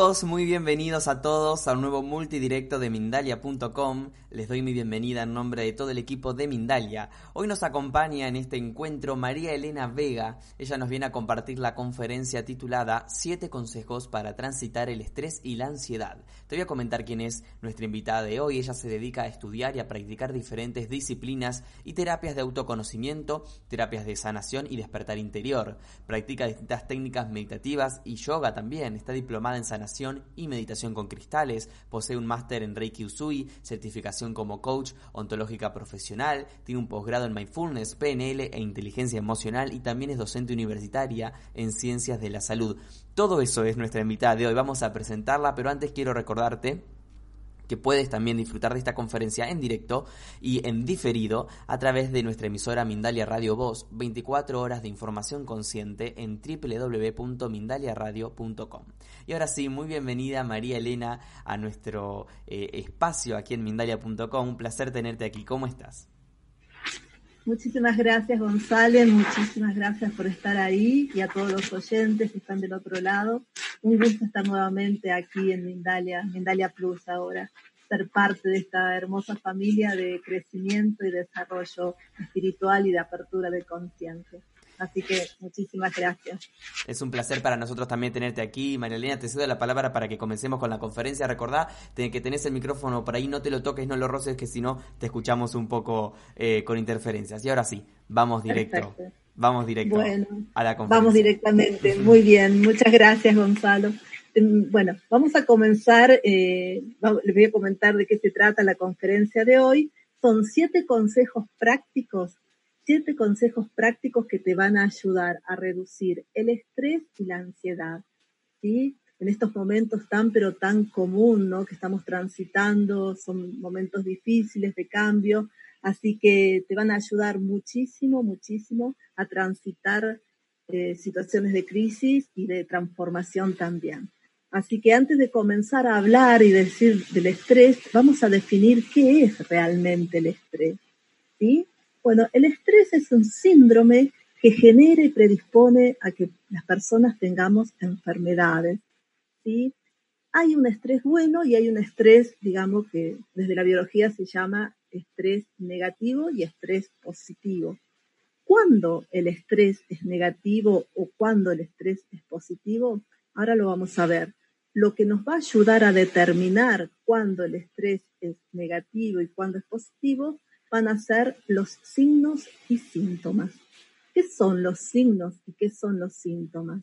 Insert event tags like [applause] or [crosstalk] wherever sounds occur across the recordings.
Muy bienvenidos a todos a un nuevo multidirecto de Mindalia.com. Les doy mi bienvenida en nombre de todo el equipo de Mindalia. Hoy nos acompaña en este encuentro María Elena Vega. Ella nos viene a compartir la conferencia titulada Siete consejos para transitar el estrés y la ansiedad. Te voy a comentar quién es nuestra invitada de hoy. Ella se dedica a estudiar y a practicar diferentes disciplinas y terapias de autoconocimiento, terapias de sanación y despertar interior. Practica distintas técnicas meditativas y yoga también. Está diplomada en sanación y meditación con cristales, posee un máster en Reiki Usui, certificación como coach ontológica profesional, tiene un posgrado en mindfulness, PNL e inteligencia emocional y también es docente universitaria en ciencias de la salud. Todo eso es nuestra invitada de hoy. Vamos a presentarla, pero antes quiero recordarte que puedes también disfrutar de esta conferencia en directo y en diferido a través de nuestra emisora Mindalia Radio Voz, 24 horas de información consciente en www.mindaliaradio.com. Y ahora sí, muy bienvenida María Elena a nuestro eh, espacio aquí en Mindalia.com. Un placer tenerte aquí. ¿Cómo estás? Muchísimas gracias González, muchísimas gracias por estar ahí y a todos los oyentes que están del otro lado. Un gusto estar nuevamente aquí en Mindalia, Mindalia Plus ahora, ser parte de esta hermosa familia de crecimiento y desarrollo espiritual y de apertura de conciencia. Así que muchísimas gracias. Es un placer para nosotros también tenerte aquí. María Elena, te cedo la palabra para que comencemos con la conferencia. Recordá que tenés el micrófono por ahí, no te lo toques, no lo roces, que si no te escuchamos un poco eh, con interferencias. Y ahora sí, vamos directo. Vamos directo a la conferencia. Vamos directamente. Muy bien. Muchas gracias, Gonzalo. Em, bueno, vamos a comenzar. Eh, les voy a comentar de qué se trata la conferencia de hoy. Son siete consejos prácticos siete consejos prácticos que te van a ayudar a reducir el estrés y la ansiedad, ¿sí? En estos momentos tan pero tan común. Que estamos transitando, son momentos difíciles de cambio, así que te van a ayudar muchísimo, muchísimo a transitar eh, situaciones de crisis y de transformación también. Así que antes de comenzar a hablar y decir del estrés, vamos a definir qué es realmente el estrés. ¿sí? Bueno, el estrés es un síndrome que genera y predispone a que las personas tengamos enfermedades. ¿sí? Hay un estrés bueno y hay un estrés, digamos, que desde la biología se llama estrés negativo y estrés positivo. ¿Cuándo el estrés es negativo o cuándo el estrés es positivo? Ahora lo vamos a ver. Lo que nos va a ayudar a determinar cuándo el estrés es negativo y cuándo es positivo van a ser los signos y síntomas. ¿Qué son los signos y qué son los síntomas?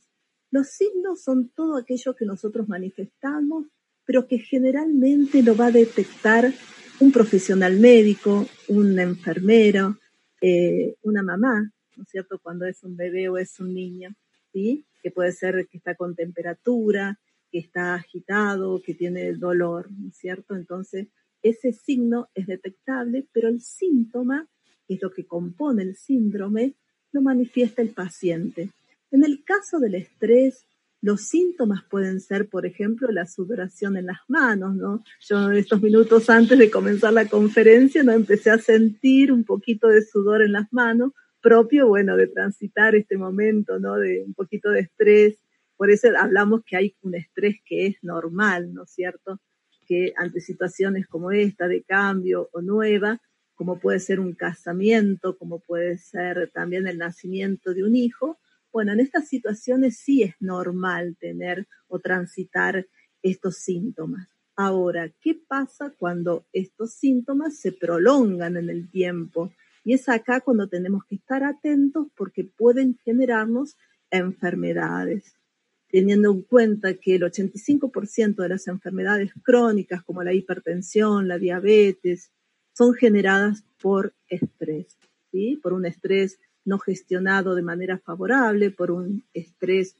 Los signos son todo aquello que nosotros manifestamos, pero que generalmente lo va a detectar un profesional médico, un enfermero, eh, una mamá, ¿no es cierto?, cuando es un bebé o es un niño, ¿sí? Que puede ser que está con temperatura, que está agitado, que tiene dolor, ¿no es cierto? Entonces, ese signo es detectable, pero el síntoma, que es lo que compone el síndrome, lo manifiesta el paciente. En el caso del estrés, los síntomas pueden ser, por ejemplo, la sudoración en las manos, ¿no? Yo estos minutos antes de comenzar la conferencia no empecé a sentir un poquito de sudor en las manos, propio, bueno, de transitar este momento, ¿no? De un poquito de estrés. Por eso hablamos que hay un estrés que es normal, ¿no es cierto? Que ante situaciones como esta de cambio o nueva, como puede ser un casamiento, como puede ser también el nacimiento de un hijo, bueno, en estas situaciones sí es normal tener o transitar estos síntomas. Ahora, ¿qué pasa cuando estos síntomas se prolongan en el tiempo? Y es acá cuando tenemos que estar atentos porque pueden generarnos enfermedades. Teniendo en cuenta que el 85% de las enfermedades crónicas como la hipertensión, la diabetes, son generadas por estrés, ¿sí? Por un estrés no gestionado de manera favorable, por un estrés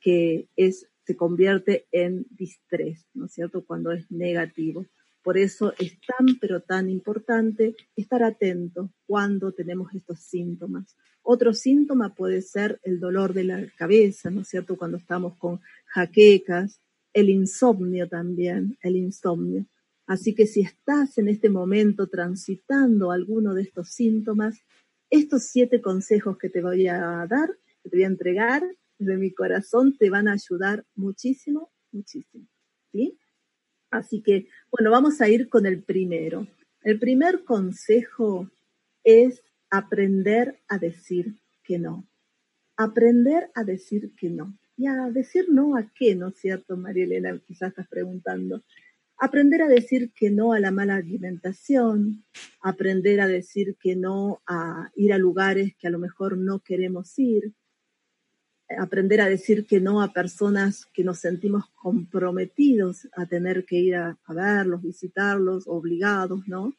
que es, se convierte en distrés, ¿no es cierto? Cuando es negativo. Por eso es tan, pero tan importante estar atento cuando tenemos estos síntomas. Otro síntoma puede ser el dolor de la cabeza, ¿no es cierto? Cuando estamos con jaquecas, el insomnio también, el insomnio. Así que si estás en este momento transitando alguno de estos síntomas, estos siete consejos que te voy a dar, que te voy a entregar de mi corazón, te van a ayudar muchísimo, muchísimo. ¿sí? Así que, bueno, vamos a ir con el primero. El primer consejo es aprender a decir que no. Aprender a decir que no. Y a decir no a qué, ¿no es cierto, María Elena? Quizás estás preguntando. Aprender a decir que no a la mala alimentación, aprender a decir que no a ir a lugares que a lo mejor no queremos ir, aprender a decir que no a personas que nos sentimos comprometidos a tener que ir a, verlos, visitarlos, obligados, ¿no?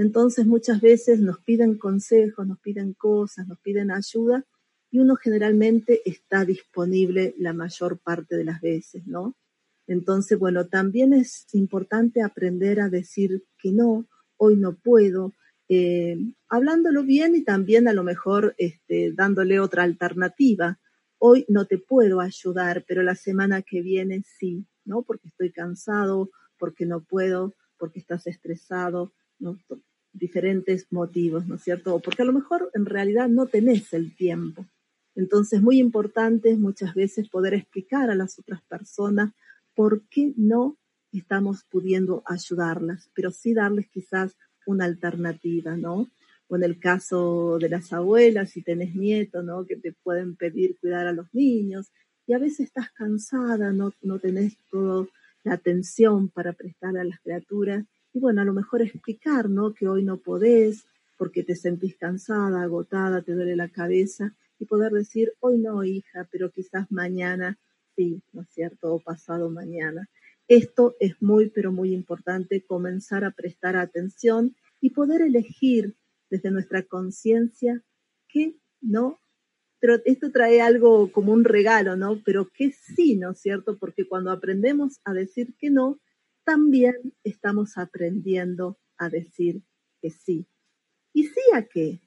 Entonces muchas veces nos piden consejos, nos piden cosas, nos piden ayuda y uno generalmente está disponible la mayor parte de las veces, ¿no? Entonces, bueno, también es importante aprender a decir que no, hoy no puedo, eh, hablándolo bien y también a lo mejor este, dándole otra alternativa hoy no te puedo ayudar, pero la semana que viene sí, ¿no? Porque estoy cansado, porque no puedo, porque estás estresado, ¿no? Diferentes motivos, ¿no es cierto? O porque a lo mejor en realidad no tenés el tiempo. Entonces, muy importante es muchas veces poder explicar a las otras personas por qué no estamos pudiendo ayudarlas, pero sí darles quizás una alternativa, ¿no? o en el caso de las abuelas, si tenés nietos, ¿no? Que te pueden pedir cuidar a los niños y a veces estás cansada, no, no tenés toda la atención para prestar a las criaturas y bueno, a lo mejor explicar, ¿no? Que hoy no podés porque te sentís cansada, agotada, te duele la cabeza y poder decir, hoy no, hija, pero quizás mañana sí, ¿no es cierto? O pasado mañana. Esto es muy, pero muy importante, comenzar a prestar atención y poder elegir desde nuestra conciencia que no, pero esto trae algo como un regalo, ¿no? Pero que sí, ¿no es cierto? Porque cuando aprendemos a decir que no, también estamos aprendiendo a decir que sí. ¿Y sí a qué?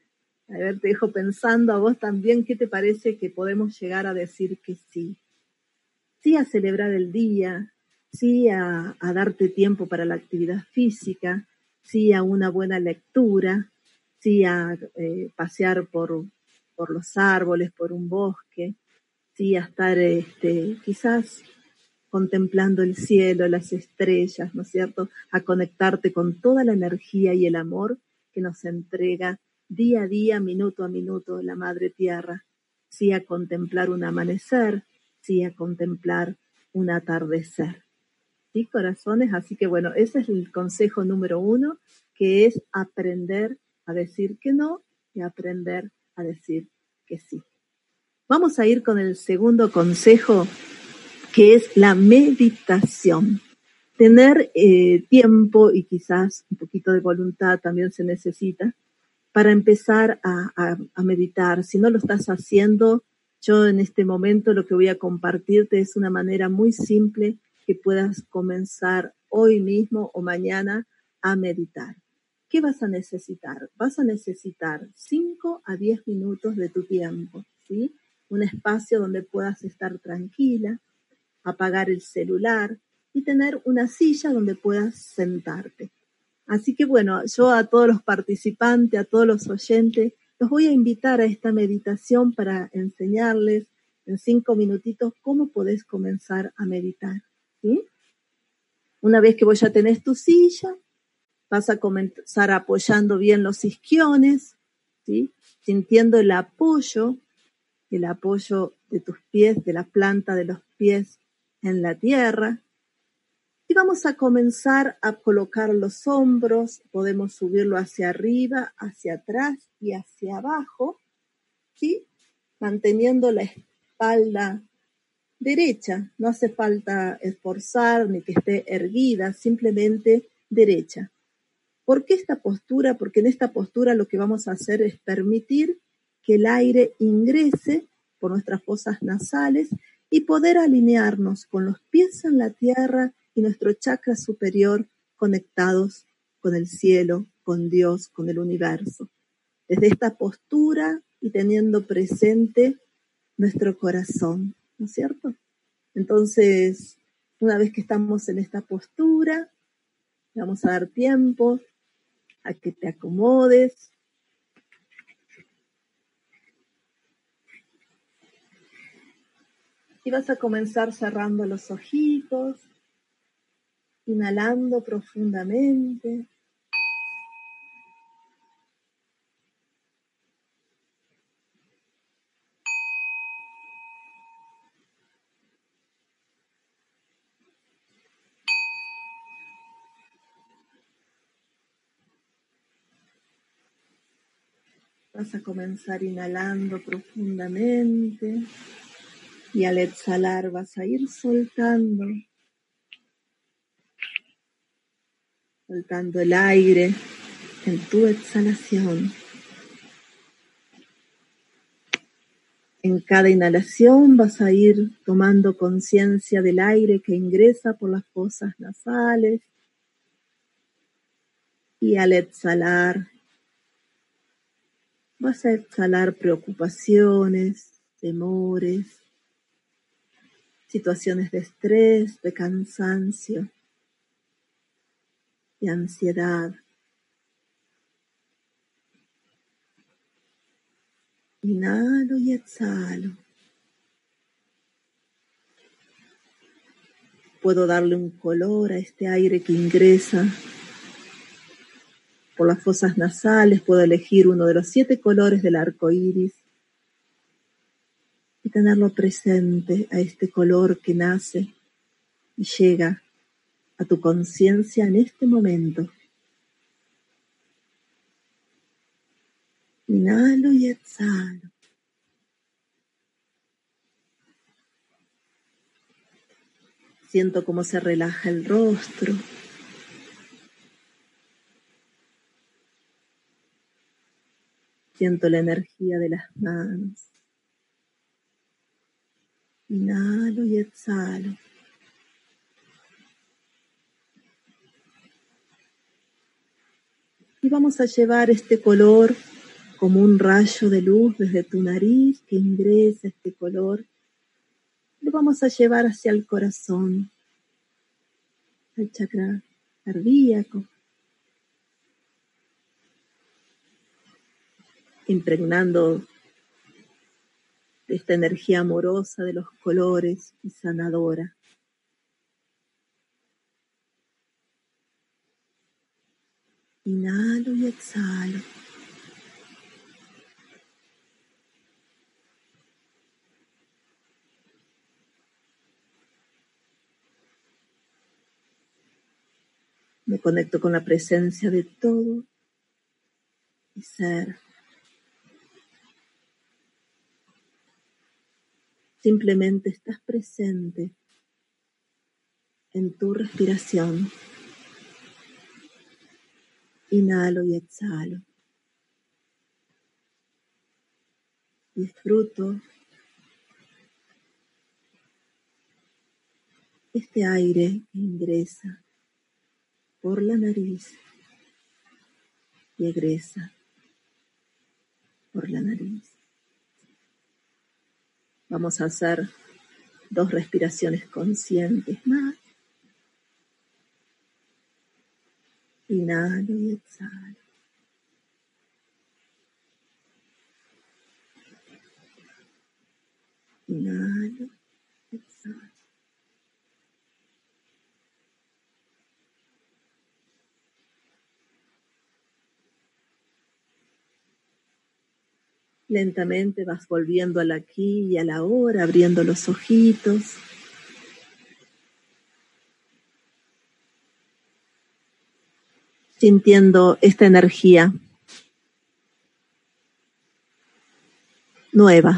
A ver, te dejo pensando a vos también, ¿qué te parece que podemos llegar a decir que sí? Sí a celebrar el día, sí a, darte tiempo para la actividad física, sí a una buena lectura, sí a eh, pasear por, por los árboles, por un bosque, sí a estar este, quizás contemplando el cielo, las estrellas, ¿no es cierto? A conectarte con toda la energía y el amor que nos entrega día a día, minuto a minuto, la Madre Tierra. Sí a contemplar un amanecer, sí a contemplar un atardecer. ¿Sí, corazones? Así que bueno, ese es el consejo número uno, que es aprender a decir que no y aprender a decir que sí. Vamos a ir con el segundo consejo, que es la meditación. Tener eh, tiempo y quizás un poquito de voluntad también se necesita para empezar a, meditar. Si no lo estás haciendo, yo en este momento lo que voy a compartirte es una manera muy simple que puedas comenzar hoy mismo o mañana a meditar. ¿qué vas a necesitar? Vas a necesitar 5 a 10 minutos de tu tiempo, ¿sí? Un espacio donde puedas estar tranquila, apagar el celular y tener una silla donde puedas sentarte. Así que bueno, yo a todos los participantes, a todos los oyentes, los voy a invitar a esta meditación para enseñarles en cinco minutitos cómo podés comenzar a meditar. ¿sí? Una vez que vos ya tenés tu silla, Vas a comenzar apoyando bien los isquiones, ¿sí? sintiendo el apoyo, el apoyo de tus pies, de la planta de los pies en la tierra. Y vamos a comenzar a colocar los hombros, podemos subirlo hacia arriba, hacia atrás y hacia abajo, ¿sí? manteniendo la espalda derecha, no hace falta esforzar ni que esté erguida, simplemente derecha. ¿Por qué esta postura? Porque en esta postura lo que vamos a hacer es permitir que el aire ingrese por nuestras fosas nasales y poder alinearnos con los pies en la tierra y nuestro chakra superior conectados con el cielo, con Dios, con el universo. Desde esta postura y teniendo presente nuestro corazón, ¿no es cierto? Entonces, una vez que estamos en esta postura, vamos a dar tiempo a que te acomodes. Y vas a comenzar cerrando los ojitos, inhalando profundamente. Vas a comenzar inhalando profundamente y al exhalar vas a ir soltando, soltando el aire en tu exhalación. En cada inhalación vas a ir tomando conciencia del aire que ingresa por las fosas nasales y al exhalar Vas a exhalar preocupaciones, temores, situaciones de estrés, de cansancio, de ansiedad. Inhalo y exhalo. Puedo darle un color a este aire que ingresa por las fosas nasales puedo elegir uno de los siete colores del arco iris tenerlo presente a este color que nace y llega a tu conciencia en este momento. Inhalo y exhalo. Siento cómo se relaja el rostro, Siento la energía de las manos. Inhalo y exhalo. Y vamos a llevar este color como un rayo de luz desde tu nariz que ingresa este color. Lo vamos a llevar hacia el corazón, al chakra cardíaco, impregnando esta energía amorosa de los colores y sanadora. Inhalo y exhalo. Me conecto con la presencia de todo y ser. Simplemente estás presente en tu respiración. Inhalo y exhalo. Disfruto este aire que ingresa por la nariz y egresa por la nariz. Vamos a hacer dos respiraciones conscientes más. Inhalo y exhalo. Inhalo, exhalo. Lentamente vas volviendo al aquí y a la hora, abriendo los ojitos. Sintiendo esta energía nueva.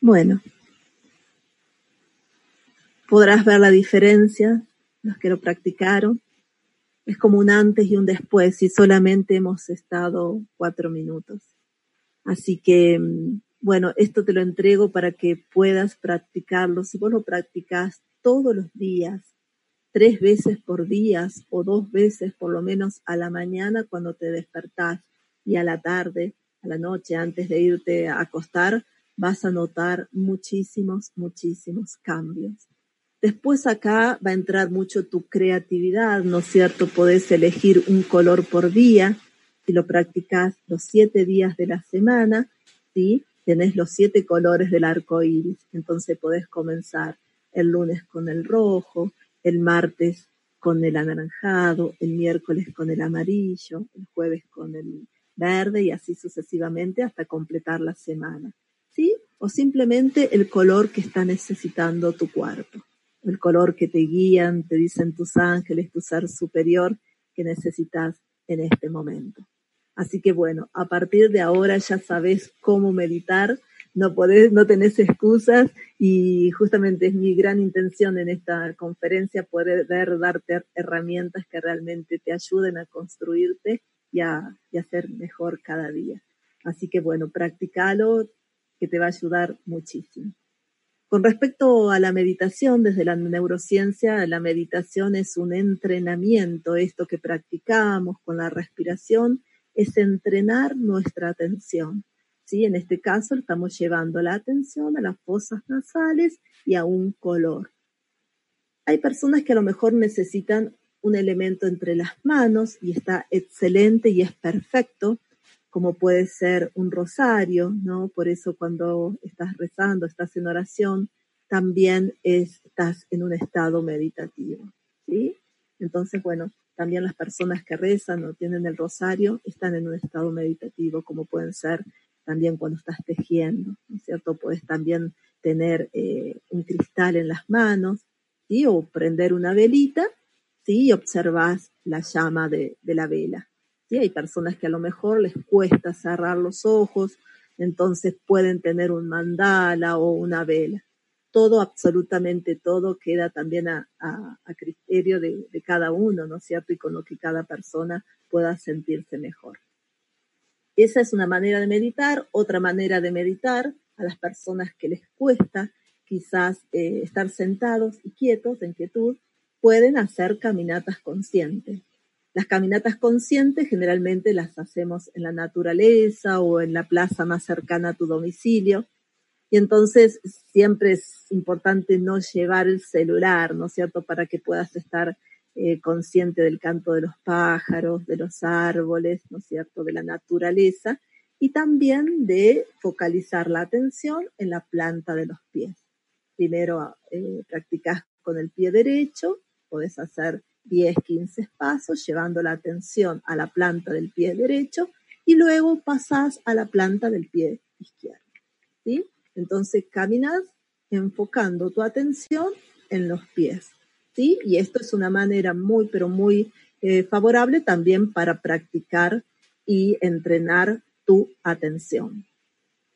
Bueno, podrás ver la diferencia, los que lo practicaron. Es como un antes y un después y solamente hemos estado cuatro minutos. Así que, mm, bueno, esto te lo entrego para que puedas practicarlo. Si vos lo practicas todos los días, tres veces por día o dos veces por lo menos a la mañana cuando te despertás y a la tarde, a la noche antes de irte a acostar, vas a notar muchísimos, muchísimos cambios. Después acá va a entrar mucho tu creatividad, ¿no es cierto? Podés elegir un color por día si lo practicas los siete días de la semana, ¿sí? Tenés los siete colores del arco iris. Entonces podés comenzar el lunes con el rojo, el martes con el anaranjado, el miércoles con el amarillo, el jueves con el verde y así sucesivamente hasta completar la semana. ¿Sí? O simplemente el color que está necesitando tu cuerpo, el color que te guían, te dicen tus ángeles, tu ser superior que necesitas en este momento. Así que bueno, a partir de ahora ya sabes cómo meditar, no podés, no tenés excusas y justamente es mi gran intención en esta conferencia poder darte herramientas que realmente te ayuden a construirte y a, y a ser mejor cada día. Así que bueno, practicalo, que te va a ayudar muchísimo. Con respecto a la meditación, desde la neurociencia, la meditación es un entrenamiento, esto que practicamos con la respiración es entrenar nuestra atención. ¿sí? En este caso estamos llevando la atención a las fosas nasales y a un color. Hay personas que a lo mejor necesitan un elemento entre las manos y está excelente y es perfecto, como puede ser un rosario, ¿no? Por eso cuando estás rezando, estás en oración, también estás en un estado meditativo, ¿sí? Entonces, bueno, también las personas que rezan o tienen el rosario están en un estado meditativo, como pueden ser también cuando estás tejiendo, ¿no es cierto? Puedes también tener eh, un cristal en las manos, ¿sí? O prender una velita, ¿sí? Y observas la llama de, de la vela. Hay personas que a lo mejor les cuesta cerrar los ojos, entonces pueden tener un mandala o una vela todo, absolutamente todo, queda también a, criterio de, cada uno, ¿no es cierto? Y con lo que cada persona pueda sentirse mejor. Esa es una manera de meditar. Otra manera de meditar a las personas que les cuesta quizás eh, estar sentados y quietos, en quietud, pueden hacer caminatas conscientes. Las caminatas conscientes generalmente las hacemos en la naturaleza o en la plaza más cercana a tu domicilio y entonces siempre es importante no llevar el celular, ¿no es cierto?, para que puedas estar eh, consciente del canto de los pájaros, de los árboles, ¿no es cierto?, de la naturaleza y también de focalizar la atención en la planta de los pies. Primero eh, practicas con el pie derecho, puedes hacer 10, 15 pasos llevando la atención a la planta del pie derecho y luego pasas a la planta del pie izquierdo. ¿sí? Entonces caminas enfocando tu atención en los pies. ¿sí? Y esto es una manera muy, pero muy eh, favorable también para practicar y entrenar tu atención.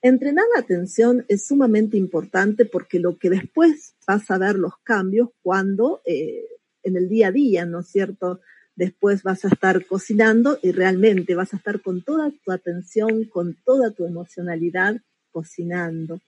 Entrenar la atención es sumamente importante porque lo que después vas a ver los cambios cuando eh, en el día a día, ¿no es cierto? Después vas a estar cocinando y realmente vas a estar con toda tu atención, con toda tu emocionalidad cocinando.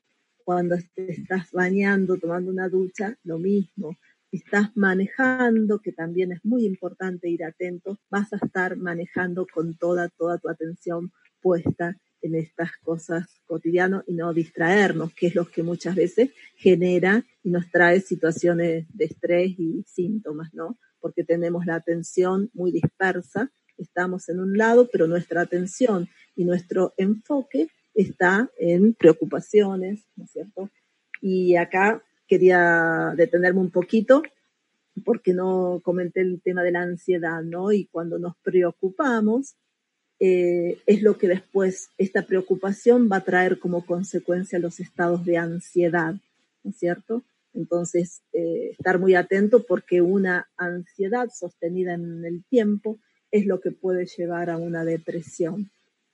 Cuando estás bañando, tomando una ducha, lo mismo. Estás manejando, que también es muy importante ir atento, vas a estar manejando con toda, toda tu atención puesta en estas cosas cotidianas y no distraernos, que es lo que muchas veces genera y nos trae situaciones de estrés y síntomas, ¿no? Porque tenemos la atención muy dispersa, estamos en un lado, pero nuestra atención y nuestro enfoque está en preocupaciones, ¿no es cierto? Y acá quería detenerme un poquito porque no comenté el tema de la ansiedad, ¿no? Y cuando nos preocupamos, eh, es lo que después esta preocupación va a traer como consecuencia los estados de ansiedad, ¿no es cierto? Entonces, eh, estar muy atento porque una ansiedad sostenida en el tiempo es lo que puede llevar a una depresión,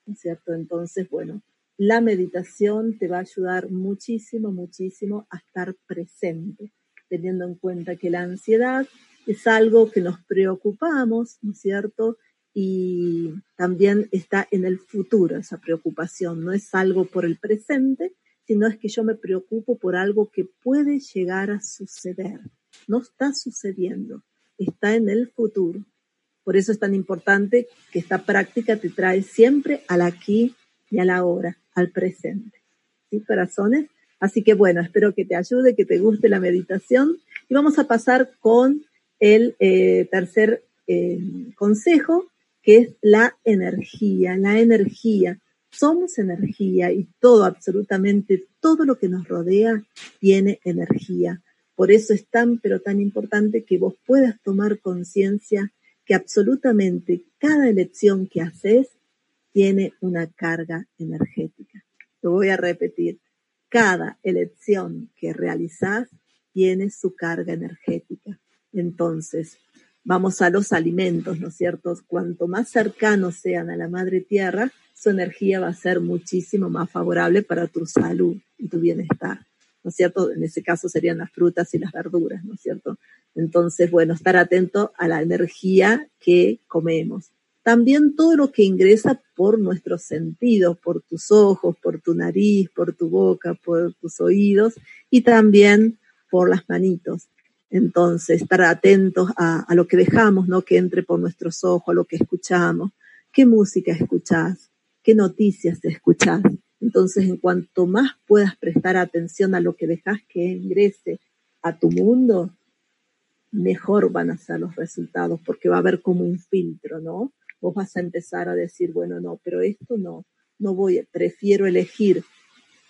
¿no es cierto? Entonces, bueno, la meditación te va a ayudar muchísimo, muchísimo a estar presente, teniendo en cuenta que la ansiedad es algo que nos preocupamos, ¿no es cierto? Y también está en el futuro esa preocupación, no es algo por el presente, sino es que yo me preocupo por algo que puede llegar a suceder. No está sucediendo, está en el futuro. Por eso es tan importante que esta práctica te trae siempre al aquí y a la hora, al presente. ¿Sí, corazones? Así que bueno, espero que te ayude, que te guste la meditación. Y vamos a pasar con el eh, tercer eh, consejo, que es la energía. La energía. Somos energía y todo, absolutamente todo lo que nos rodea tiene energía. Por eso es tan, pero tan importante que vos puedas tomar conciencia que absolutamente cada elección que haces tiene una carga energética. Lo voy a repetir. Cada elección que realizás tiene su carga energética. Entonces, vamos a los alimentos, ¿no es cierto? Cuanto más cercanos sean a la madre tierra, su energía va a ser muchísimo más favorable para tu salud y tu bienestar. ¿no es cierto? En ese caso serían las frutas y las verduras, ¿no es cierto? Entonces, bueno, estar atento a la energía que comemos. También todo lo que ingresa por nuestros sentidos, por tus ojos, por tu nariz, por tu boca, por tus oídos y también por las manitos. Entonces, estar atentos a, a, lo que dejamos, ¿no? Que entre por nuestros ojos, a lo que escuchamos, qué música escuchás, qué noticias escuchás. Entonces, en cuanto más puedas prestar atención a lo que dejas que ingrese a tu mundo, mejor van a ser los resultados, porque va a haber como un filtro, ¿no? Vos vas a empezar a decir, bueno, no, pero esto no, no voy, prefiero elegir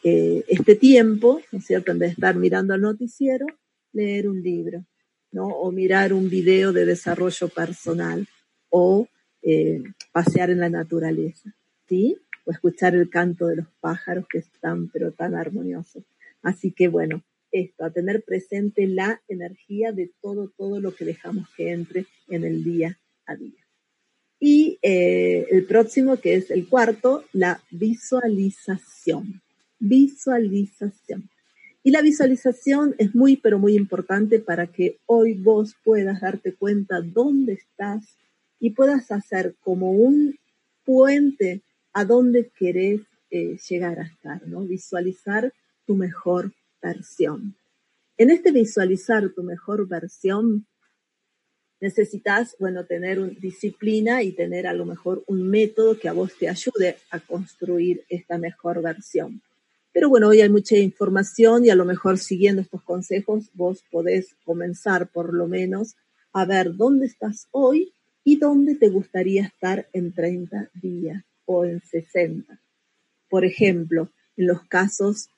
eh, este tiempo, ¿no es cierto? En vez de estar mirando el noticiero, leer un libro, ¿no? O mirar un video de desarrollo personal, o eh, pasear en la naturaleza, ¿sí? o escuchar el canto de los pájaros que están pero tan armoniosos. Así que bueno, esto, a tener presente la energía de todo, todo lo que dejamos que entre en el día a día. Y eh, el próximo, que es el cuarto, la visualización. Visualización. Y la visualización es muy, pero muy importante para que hoy vos puedas darte cuenta dónde estás y puedas hacer como un puente a dónde querés eh, llegar a estar, ¿no? Visualizar tu mejor versión. En este visualizar tu mejor versión, necesitas, bueno, tener un, disciplina y tener a lo mejor un método que a vos te ayude a construir esta mejor versión. Pero bueno, hoy hay mucha información y a lo mejor siguiendo estos consejos vos podés comenzar por lo menos a ver dónde estás hoy y dónde te gustaría estar en 30 días o en 60. Por ejemplo, en los casos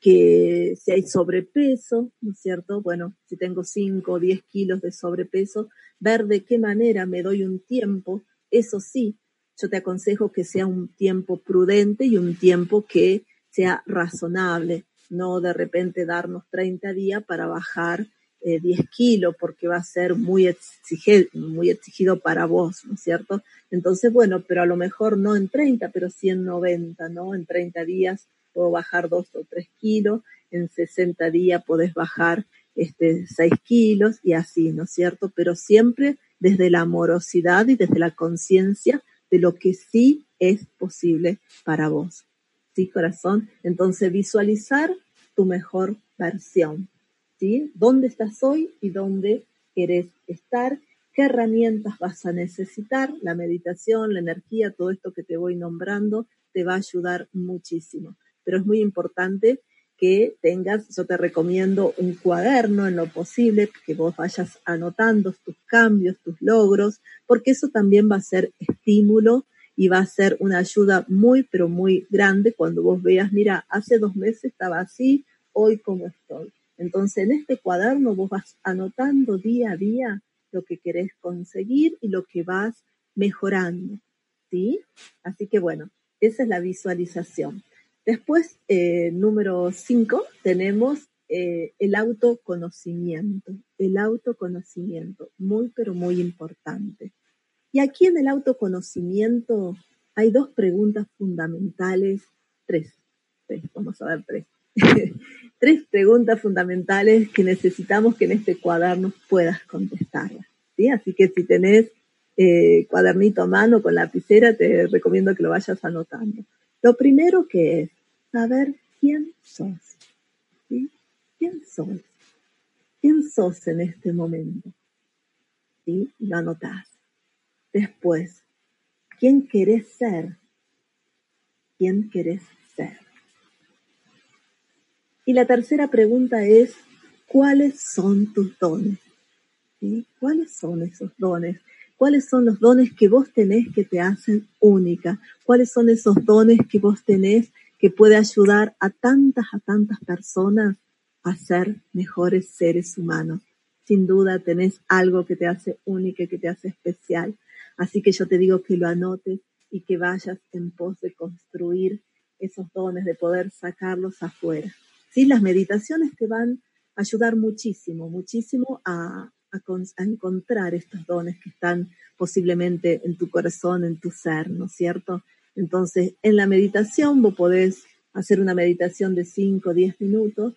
que si hay sobrepeso, ¿no es cierto? Bueno, si tengo 5 o 10 kilos de sobrepeso, ver de qué manera me doy un tiempo, eso sí, yo te aconsejo que sea un tiempo prudente y un tiempo que sea razonable, no de repente darnos 30 días para bajar 10 eh, kilos porque va a ser muy muy exigido para vos, ¿no es cierto? Entonces, bueno, pero a lo mejor no en 30, pero sí en 90, ¿no? En 30 días puedo bajar 2 o 3 kilos, en 60 días podés bajar este, 6 kilos y así, ¿no es cierto? Pero siempre desde la amorosidad y desde la conciencia de lo que sí es posible para vos. ¿Sí, corazón? Entonces, visualizar tu mejor versión. ¿sí? ¿Dónde estás hoy y dónde querés estar? ¿Qué herramientas vas a necesitar? La meditación, la energía, todo esto que te voy nombrando te va a ayudar muchísimo. Pero es muy importante que tengas, yo te recomiendo un cuaderno en lo posible, que vos vayas anotando tus cambios, tus logros, porque eso también va a ser estímulo y va a ser una ayuda muy, pero muy grande cuando vos veas, mira, hace dos meses estaba así, hoy cómo estoy. Entonces, en este cuaderno vos vas anotando día a día lo que querés conseguir y lo que vas mejorando, ¿sí? Así que bueno, esa es la visualización. Después, eh, número cinco, tenemos eh, el autoconocimiento. El autoconocimiento, muy pero muy importante. Y aquí en el autoconocimiento hay dos preguntas fundamentales tres, vamos a ver tres. [laughs] tres preguntas fundamentales que necesitamos que en este cuaderno puedas contestarlas. ¿sí? Así que si tenés eh, cuadernito a mano con lapicera, te recomiendo que lo vayas anotando. Lo primero que es saber quién sos. ¿Quién sos? ¿Quién sos en este momento? ¿Sí? Lo anotás. Después, ¿quién querés ser? ¿Quién querés ser? Y la tercera pregunta es, ¿cuáles son tus dones? ¿Cuáles son esos dones? ¿Cuáles son los dones que vos tenés que te hacen única? ¿Cuáles son esos dones que vos tenés que puede ayudar a tantas, a tantas personas a ser mejores seres humanos? Sin duda tenés algo que te hace única, que te hace especial. Así que yo te digo que lo anotes y que vayas en pos de construir esos dones, de poder sacarlos afuera. ¿Sí? Las meditaciones te van a ayudar muchísimo, muchísimo a, a, encontrar estos dones que están posiblemente en tu corazón, en tu ser, ¿no es cierto? Entonces, en la meditación vos podés hacer una meditación de 5 o 10 minutos,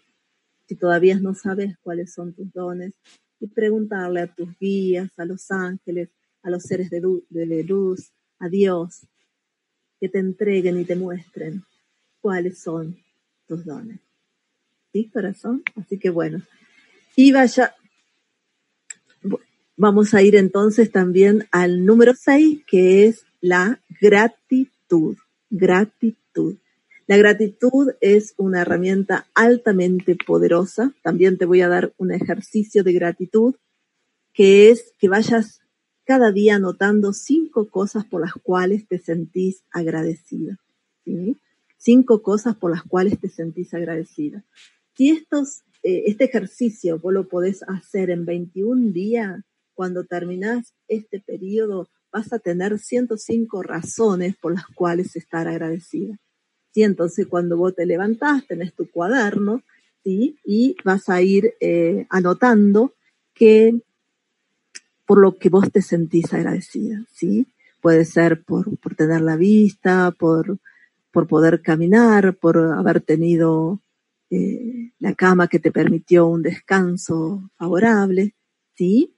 si todavía no sabes cuáles son tus dones, y preguntarle a tus guías, a los ángeles, a los seres de, luz, a Dios, que te entreguen y te muestren cuáles son tus dones. ¿Sí, corazón? Así que bueno. Y vaya, Vamos a ir entonces también al número 6, que es la gratitud. Gratitud. La gratitud es una herramienta altamente poderosa. También te voy a dar un ejercicio de gratitud, que es que vayas cada día anotando cinco cosas por las cuales te sentís agradecida. Cinco cosas por las cuales te sentís agradecida. Si estos, eh, este ejercicio vos lo podés hacer en 21 días, cuando terminas este periodo vas a tener 105 razones por las cuales estar agradecida. ¿Sí? Entonces cuando vos te levantás, tenés tu cuaderno, ¿sí? Y vas a ir eh, anotando que por lo que vos te sentís agradecida, ¿sí? Puede ser por, por tener la vista, por, por poder caminar, por haber tenido eh, la cama que te permitió un descanso favorable, ¿sí?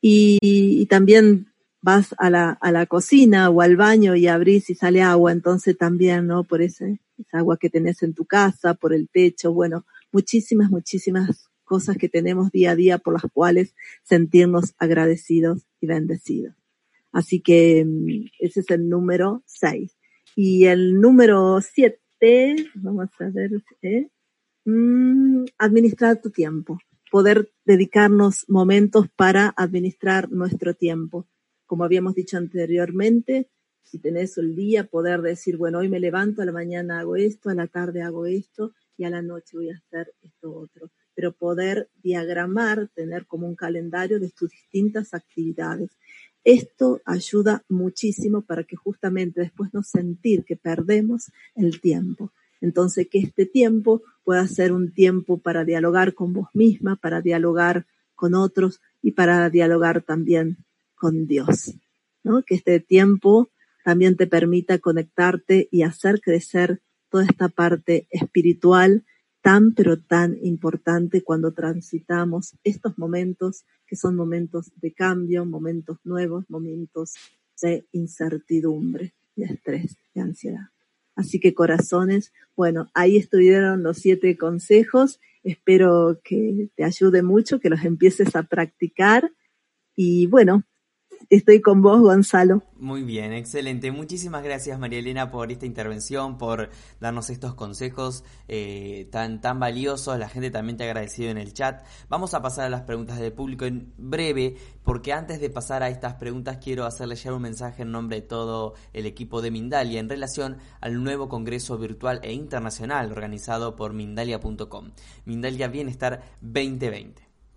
y, también vas a la, a la cocina o al baño y abrís y sale agua, entonces también, ¿no? Por ese, esa agua que tenés en tu casa, por el techo, bueno, muchísimas, muchísimas cosas que tenemos día a día por las cuales sentirnos agradecidos y bendecidos. Así que mm, ese es el número 6. Y el número 7, vamos a ver, ¿eh? Mm, administrar tu tiempo poder dedicarnos momentos para administrar nuestro tiempo. Como habíamos dicho anteriormente, si tenés el día, poder decir, bueno, hoy me levanto, a la mañana hago esto, a la tarde hago esto y a la noche voy a hacer esto otro. Pero poder diagramar, tener como un calendario de tus distintas actividades. Esto ayuda muchísimo para que justamente después no sentir que perdemos el tiempo. Entonces, que este tiempo pueda ser un tiempo para dialogar con vos misma, para dialogar con otros y para dialogar también con Dios. ¿no? Que este tiempo también te permita conectarte y hacer crecer toda esta parte espiritual tan pero tan importante cuando transitamos estos momentos que son momentos de cambio, momentos nuevos, momentos de incertidumbre, de estrés, de ansiedad. Así que corazones, bueno, ahí estuvieron los siete consejos. Espero que te ayude mucho, que los empieces a practicar. Y bueno, estoy con vos, Gonzalo. Muy bien, excelente. Muchísimas gracias, María Elena, por esta intervención, por darnos estos consejos eh, tan, tan valiosos. La gente también te ha agradecido en el chat. Vamos a pasar a las preguntas del público en breve, porque antes de pasar a estas preguntas, quiero hacerle llegar un mensaje en nombre de todo el equipo de Mindalia en relación al nuevo Congreso Virtual e Internacional organizado por Mindalia.com. Mindalia Bienestar 2020.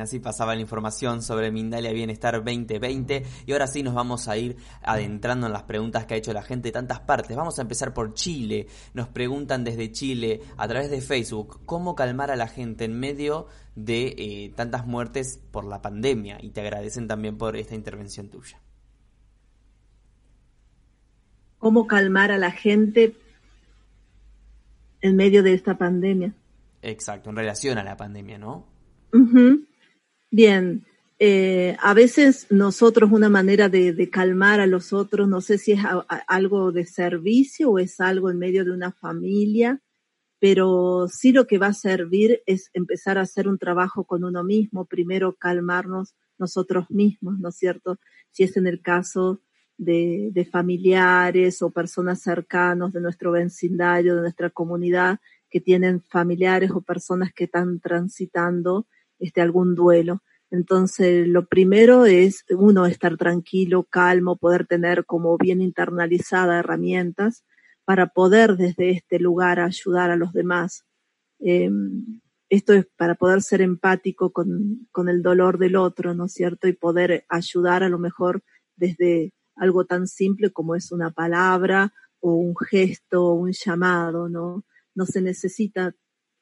bien, así pasaba la información sobre Mindalia Bienestar 2020 y ahora sí nos vamos a ir adentrando en las preguntas que ha hecho la gente de tantas partes. Vamos a empezar por Chile. Nos preguntan desde Chile a través de Facebook cómo calmar a la gente en medio de eh, tantas muertes por la pandemia y te agradecen también por esta intervención tuya. ¿Cómo calmar a la gente en medio de esta pandemia? Exacto, en relación a la pandemia, ¿no? Bien, eh, a veces nosotros una manera de, calmar a los otros, no sé si es algo de servicio o es algo en medio de una familia, pero sí lo que va a servir es empezar a hacer un trabajo con uno mismo, primero calmarnos nosotros mismos, ¿no es cierto? Si es en el caso de, de familiares o personas cercanos de nuestro vecindario, de nuestra comunidad, que tienen familiares o personas que están transitando este, algún duelo. Entonces, lo primero es uno estar tranquilo, calmo, poder tener como bien internalizada herramientas para poder desde este lugar ayudar a los demás. Em, esto es para poder ser empático con, con el dolor del otro, ¿no es cierto? Y poder ayudar a lo mejor desde algo tan simple como es una palabra o un gesto o un llamado, ¿no? No se necesita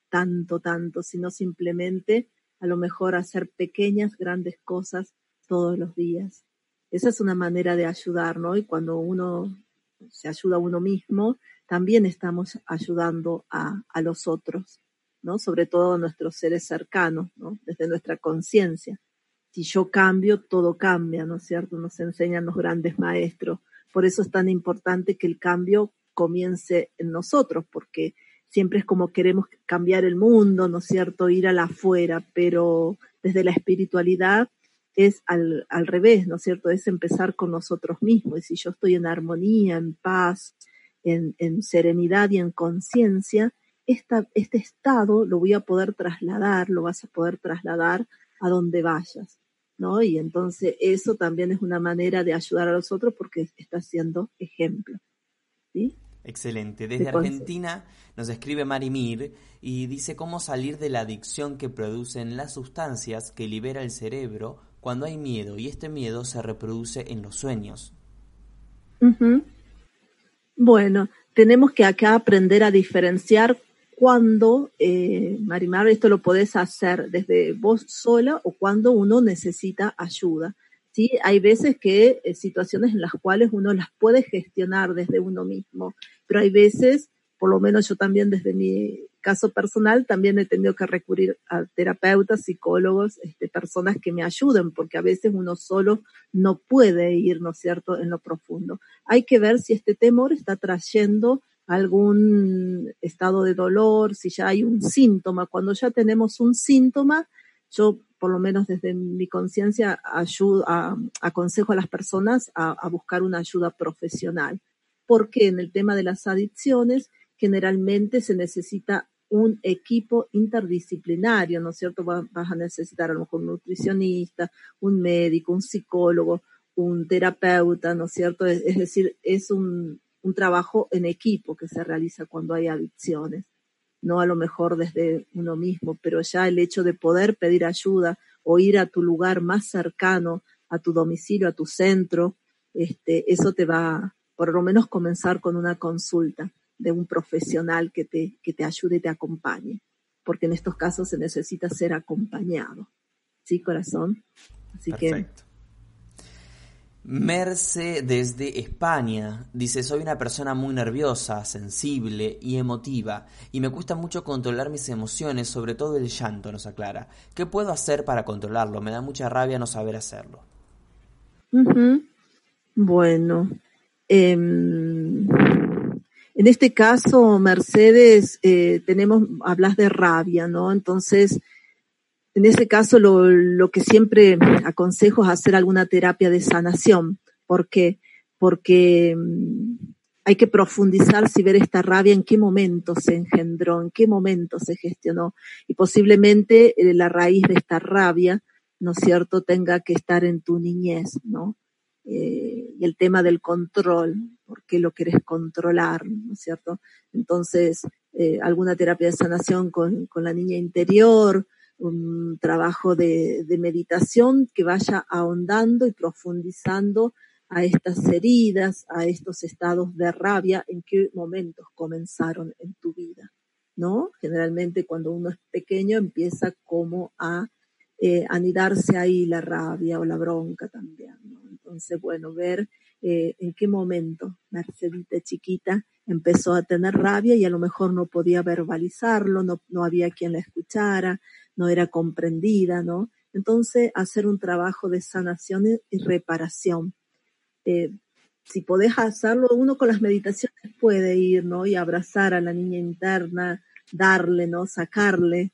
tanto, tanto, sino simplemente a lo mejor hacer pequeñas, grandes cosas todos los días. Esa es una manera de ayudar, ¿no? Y cuando uno se ayuda a uno mismo, también estamos ayudando a, a los otros, ¿no? Sobre todo a nuestros seres cercanos, ¿no? Desde nuestra conciencia. Si yo cambio, todo cambia, ¿no es cierto? Nos enseñan los grandes maestros. Por eso es tan importante que el cambio comience en nosotros, porque siempre es como queremos cambiar el mundo, ¿no es cierto? Ir a la afuera, pero desde la espiritualidad es al, al revés, ¿no es cierto? Es empezar con nosotros mismos. Y si yo estoy en armonía, en paz, en, en serenidad y en conciencia, este estado lo voy a poder trasladar, lo vas a poder trasladar a donde vayas, ¿no? Y entonces eso también es una manera de ayudar a los otros porque está siendo ejemplo, ¿sí? Excelente. Desde Argentina nos escribe Marimir y dice cómo salir de la adicción que producen las sustancias que libera el cerebro cuando hay miedo y este miedo se reproduce en los sueños. Bueno, tenemos que acá aprender a diferenciar cuando, eh, Marimar, esto lo podés hacer desde vos sola o cuando uno necesita ayuda. ¿sí? Hay veces que eh, situaciones en las cuales uno las puede gestionar desde uno mismo, pero hay veces, por lo menos yo también desde mi caso personal, también he tenido que recurrir a terapeutas, psicólogos, este, personas que me ayuden, porque a veces uno solo no puede ir, ¿no es cierto?, en lo profundo. Hay que ver si este temor está trayendo algún estado de dolor, si ya hay un síntoma. Cuando ya tenemos un síntoma, yo por lo menos desde mi conciencia aconsejo a las personas a, buscar una ayuda profesional, porque en el tema de las adicciones generalmente se necesita un equipo interdisciplinario, ¿no es cierto? Vas a necesitar a lo mejor un nutricionista, un médico, un psicólogo, un terapeuta, ¿no es cierto? Es, decir, es un trabajo en equipo que se realiza cuando hay adicciones no a lo mejor desde uno mismo, pero ya el hecho de poder pedir ayuda o ir a tu lugar más cercano, a tu domicilio, a tu centro, este, eso te va, por lo menos comenzar con una consulta de un profesional que te, que te ayude y te acompañe, porque en estos casos se necesita ser acompañado. ¿Sí, corazón? Así Perfecto. Merce desde España dice, soy una persona muy nerviosa, sensible y emotiva y me cuesta mucho controlar mis emociones, sobre todo el llanto, nos aclara. ¿Qué puedo hacer para controlarlo? Me da mucha rabia no saber hacerlo. Bueno, em, En este caso, Mercedes, eh, tenemos, hablas de rabia, ¿no? Entonces, en ese caso, lo, que siempre aconsejo es hacer alguna terapia de sanación. ¿Por qué? Porque mm, hay que profundizar si ver esta rabia en qué momento se engendró, en qué momento se gestionó. Y posiblemente eh, la raíz de esta rabia, ¿no es cierto?, tenga que estar en tu niñez, ¿no? Eh, y el tema del control, por qué lo querés controlar, ¿no es cierto? Entonces, eh, alguna terapia de sanación con, con, la niña interior, un trabajo de, de, meditación que vaya ahondando y profundizando a estas heridas, a estos estados de rabia, en qué momentos comenzaron en tu vida, ¿no? Generalmente cuando uno es pequeño empieza como a eh, anidarse ahí la rabia o la bronca también, ¿no? Entonces, bueno, ver eh, en qué momento Mercedita chiquita empezó a tener rabia y a lo mejor no podía verbalizarlo, no, no había quien la escuchara, no era comprendida, ¿no? Entonces, hacer un trabajo de sanación y reparación. Eh, si podés hacerlo, uno con las meditaciones puede ir, ¿no? Y abrazar a la niña interna, darle, ¿no? Sacarle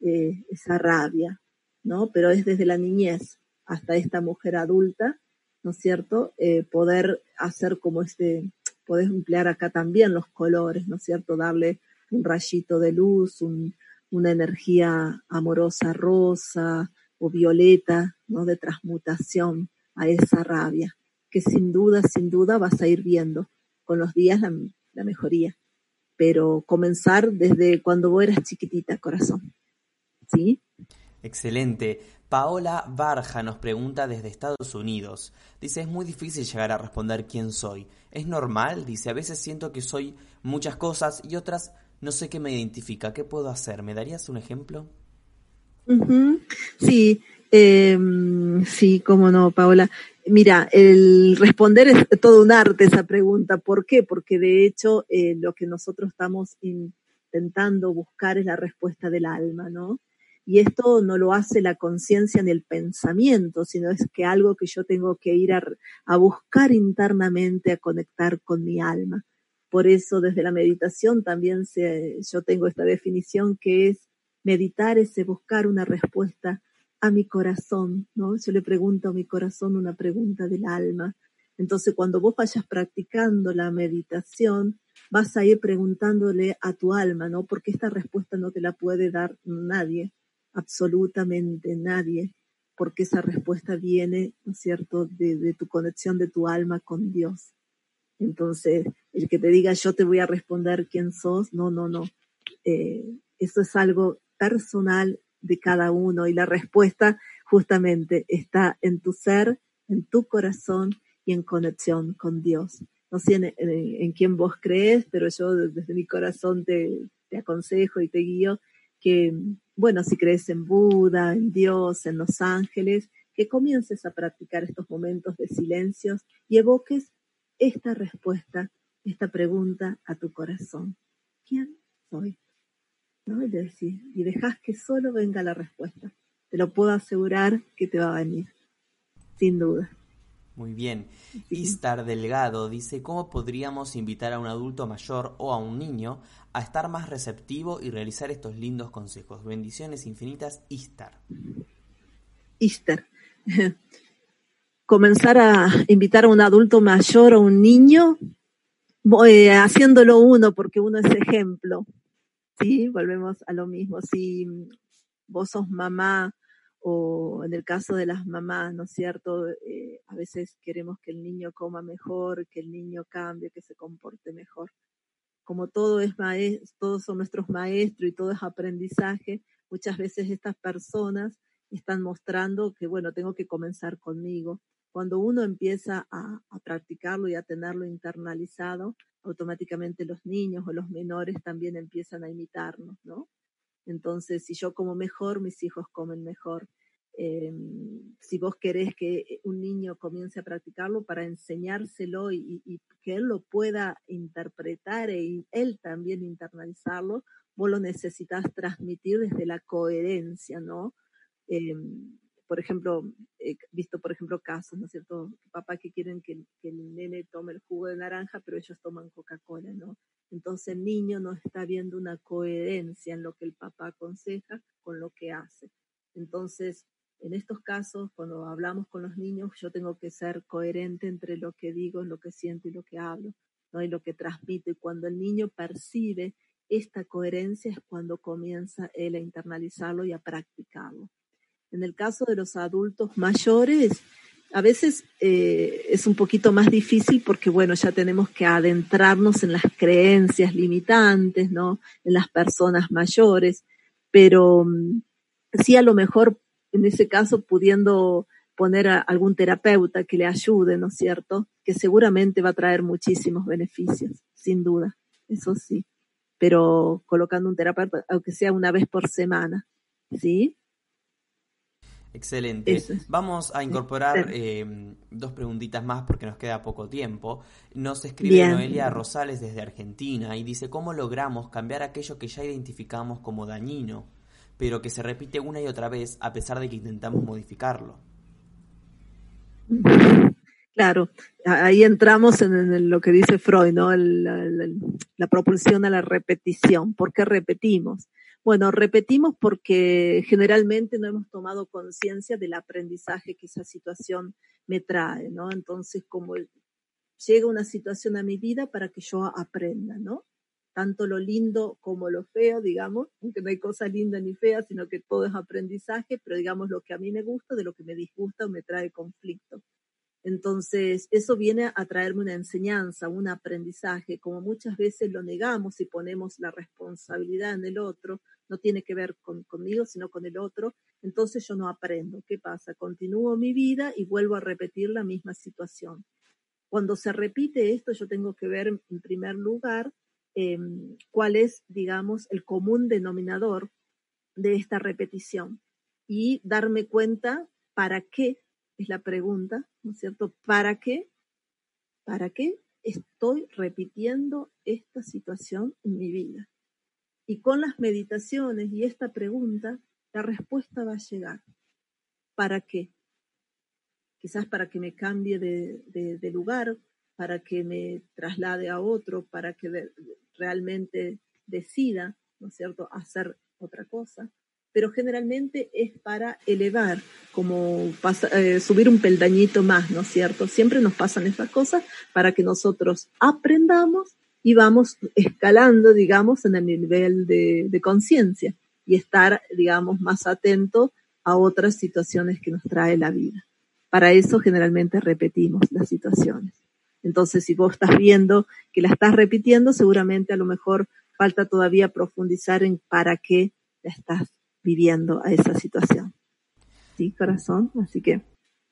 eh, esa rabia, ¿no? Pero es desde la niñez hasta esta mujer adulta ¿no es cierto? Eh, poder hacer como este, podés emplear acá también los colores, ¿no es cierto? Darle un rayito de luz, una energía amorosa rosa o violeta, ¿no? De transmutación a esa rabia, que sin duda, sin duda vas a ir viendo con los días la, la mejoría. Pero comenzar desde cuando vos eras chiquitita, corazón. ¿Sí? Excelente. Paola Barja nos pregunta desde Estados Unidos. Dice, es muy difícil llegar a responder quién soy. ¿Es normal? Dice, a veces siento que soy muchas cosas y otras no sé qué me identifica. ¿Qué puedo hacer? ¿Me darías un ejemplo? Sí, em, sí, cómo no, Paola. Mira, el responder es todo un arte esa pregunta. ¿Por qué? Porque de hecho eh, lo que nosotros estamos intentando buscar es la respuesta del alma, ¿no? Y esto no lo hace la conciencia ni el pensamiento, sino es que algo que yo tengo que ir a, buscar internamente, a conectar con mi alma. Por eso desde la meditación también se, yo tengo esta definición que es meditar ese buscar una respuesta a mi corazón, ¿no? Yo le pregunto a mi corazón una pregunta del alma. Entonces, cuando vos vayas practicando la meditación, vas a ir preguntándole a tu alma, ¿no? Porque esta respuesta no te la puede dar nadie absolutamente nadie, porque esa respuesta viene, ¿no es cierto?, de, tu conexión de tu alma con Dios. Entonces, el que te diga yo te voy a responder quién sos, no, no, no. Eh, eso es algo personal de cada uno y la respuesta justamente está en tu ser, en tu corazón y en conexión con Dios. No sé en, en, quién vos crees, pero yo desde mi corazón te, te aconsejo y te guío que bueno, si crees en Buda, en Dios, en los ángeles, que comiences a practicar estos momentos de silencios y evoques esta respuesta, esta pregunta a tu corazón. ¿Quién soy? ¿No? Y, decir, y dejas que solo venga la respuesta. Te lo puedo asegurar que te va a venir, sin duda. Muy bien. Istar Delgado dice, ¿cómo podríamos invitar a un adulto mayor o a un niño a estar más receptivo y realizar estos lindos consejos? Bendiciones infinitas, Istar. Istar. [laughs] Comenzar a invitar a un adulto mayor o un niño, eh, haciéndolo uno porque uno es ejemplo. Sí, volvemos a lo mismo. Si vos sos mamá o en el caso de las mamás, ¿no es cierto? Eh, a veces queremos que el niño coma mejor, que el niño cambie, que se comporte mejor. Como todo es todos son nuestros maestros y todo es aprendizaje, muchas veces estas personas están mostrando que, bueno, tengo que comenzar conmigo. Cuando uno empieza a, a practicarlo y a tenerlo internalizado, automáticamente los niños o los menores también empiezan a imitarnos, ¿no? Entonces, si yo como mejor, mis hijos comen mejor. Eh, si vos querés que un niño comience a practicarlo para enseñárselo y, y, que él lo pueda interpretar e él también internalizarlo, vos lo necesitas transmitir desde la coherencia, ¿no? Eh, por ejemplo, he visto, por ejemplo, casos, ¿no es cierto? Papá que quieren que, que, el nene tome el jugo de naranja, pero ellos toman Coca-Cola, ¿no? Entonces el niño no está viendo una coherencia en lo que el papá aconseja con lo que hace. Entonces, en estos casos, cuando hablamos con los niños, yo tengo que ser coherente entre lo que digo, lo que siento y lo que hablo, ¿no? Y lo que transmito. Y cuando el niño percibe esta coherencia es cuando comienza él a internalizarlo y a practicarlo. En el caso de los adultos mayores, a veces eh, es un poquito más difícil porque, bueno, ya tenemos que adentrarnos en las creencias limitantes, ¿no? En las personas mayores, pero mm, sí a lo mejor en ese caso pudiendo poner algún terapeuta que le ayude, ¿no es cierto? Que seguramente va a traer muchísimos beneficios, sin duda, eso sí pero colocando un terapeuta, aunque sea una vez por semana, ¿sí? Excelente. Vamos a incorporar eh, dos preguntitas más porque nos queda poco tiempo. Nos escribe Noelia Rosales desde Argentina y dice, ¿cómo logramos cambiar aquello que ya identificamos como dañino, pero que se repite una y otra vez a pesar de que intentamos modificarlo? Claro, ahí entramos en, lo que dice Freud, ¿no? la, propulsión a la repetición. ¿Por qué repetimos? Bueno, repetimos porque generalmente no hemos tomado conciencia del aprendizaje que esa situación me trae, ¿no? Entonces, como llega una situación a mi vida para que yo aprenda, ¿no? Tanto lo lindo como lo feo, digamos, aunque no hay cosa linda ni fea, sino que todo es aprendizaje, pero digamos lo que a mí me gusta de lo que me disgusta o me trae conflicto. Entonces, eso viene a traerme una enseñanza, un aprendizaje, como muchas veces lo negamos y ponemos la responsabilidad en el otro, no tiene que ver conmigo, sino con el otro, entonces yo no aprendo. ¿Qué pasa? Continúo mi vida y vuelvo a repetir la misma situación. Cuando se repite esto, yo tengo que ver en primer lugar em, cuál es, digamos, el común denominador de esta repetición y darme cuenta para qué es la pregunta, ¿no es cierto? ¿Para qué? ¿Para qué estoy repitiendo esta situación en mi vida? Y con las meditaciones y esta pregunta, la respuesta va a llegar. ¿Para qué? Quizás para que me cambie de, lugar, para que me traslade a otro, para que realmente decida, ¿no es cierto?, hacer otra cosa pero generalmente es para elevar, como eh, subir un peldañito más, ¿no es cierto? Siempre nos pasan esas cosas para que nosotros aprendamos y vamos escalando, digamos, en el nivel de, conciencia y estar, digamos, más atento a otras situaciones que nos trae la vida. Para eso generalmente repetimos las situaciones. Entonces, si vos estás viendo que la estás repitiendo, seguramente a lo mejor falta todavía profundizar en para qué la estás viviendo a esa situación. Sí, corazón. Así que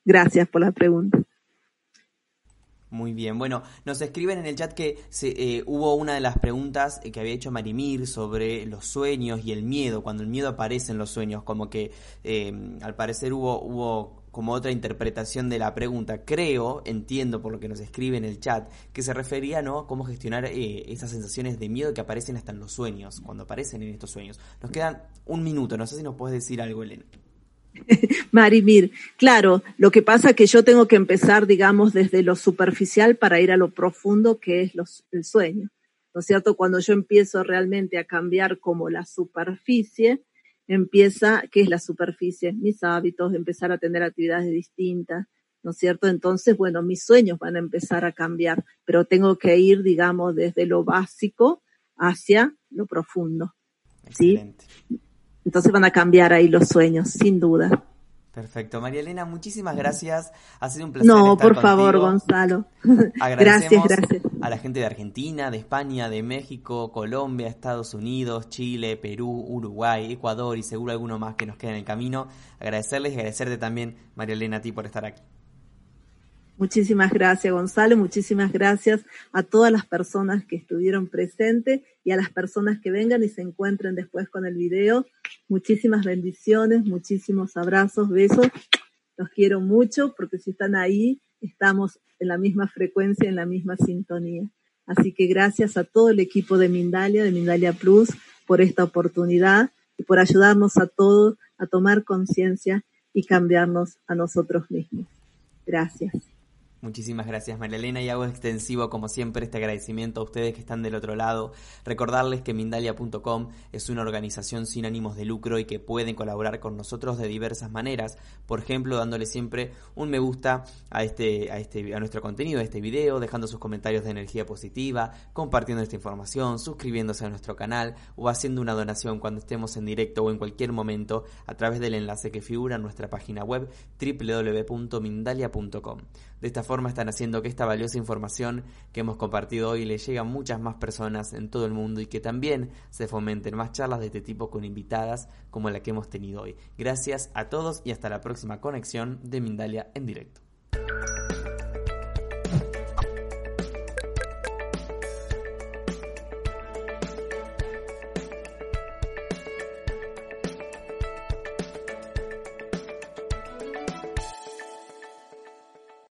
gracias por la pregunta. Muy bien, bueno, nos escriben en el chat que se, eh, hubo una de las preguntas que había hecho Marimir sobre los sueños y el miedo, cuando el miedo aparece en los sueños, como que eh, al parecer hubo, hubo como otra interpretación de la pregunta. Creo, entiendo por lo que nos escribe en el chat, que se refería ¿no? a cómo gestionar eh, esas sensaciones de miedo que aparecen hasta en los sueños, cuando aparecen en estos sueños. Nos quedan un minuto, no sé si nos puedes decir algo, Elena. [laughs] Marimir, claro, lo que pasa es que yo tengo que empezar, digamos, desde lo superficial para ir a lo profundo que es los, el sueño. ¿No es cierto? Cuando yo empiezo realmente a cambiar como la superficie, empieza, ¿qué es la superficie? Mis hábitos, empezar a tener actividades distintas, ¿no es cierto? Entonces, bueno, mis sueños van a empezar a cambiar, pero tengo que ir, digamos, desde lo básico hacia lo profundo. ¿sí? Entonces van a cambiar ahí los sueños, sin duda. Perfecto. María Elena, muchísimas gracias. Ha sido un placer. No, por favor, Gonzalo. [laughs] gracias, gracias. A la gente de Argentina, de España, de México, Colombia, Estados Unidos, Chile, Perú, Uruguay, Ecuador y seguro alguno más que nos queda en el camino. Agradecerles y agradecerte también, María Elena, a ti por estar aquí. Muchísimas gracias, Gonzalo. Muchísimas gracias a todas las personas que estuvieron presentes y a las personas que vengan y se encuentren después con el video. Muchísimas bendiciones, muchísimos abrazos, besos. Los quiero mucho porque si están ahí, estamos en la misma frecuencia, en la misma sintonía. Así que gracias a todo el equipo de Mindalia, de Mindalia Plus, por esta oportunidad y por ayudarnos a todos a tomar conciencia y cambiarnos a nosotros mismos. Gracias. Muchísimas gracias María Elena y hago extensivo como siempre este agradecimiento a ustedes que están del otro lado. Recordarles que Mindalia.com es una organización sin ánimos de lucro y que pueden colaborar con nosotros de diversas maneras. Por ejemplo, dándole siempre un me gusta a este, a este, a nuestro contenido, a este video, dejando sus comentarios de energía positiva, compartiendo esta información, suscribiéndose a nuestro canal o haciendo una donación cuando estemos en directo o en cualquier momento a través del enlace que figura en nuestra página web www.mindalia.com. De esta forma están haciendo que esta valiosa información que hemos compartido hoy le llegue a muchas más personas en todo el mundo y que también se fomenten más charlas de este tipo con invitadas como la que hemos tenido hoy. Gracias a todos y hasta la próxima conexión de Mindalia en directo.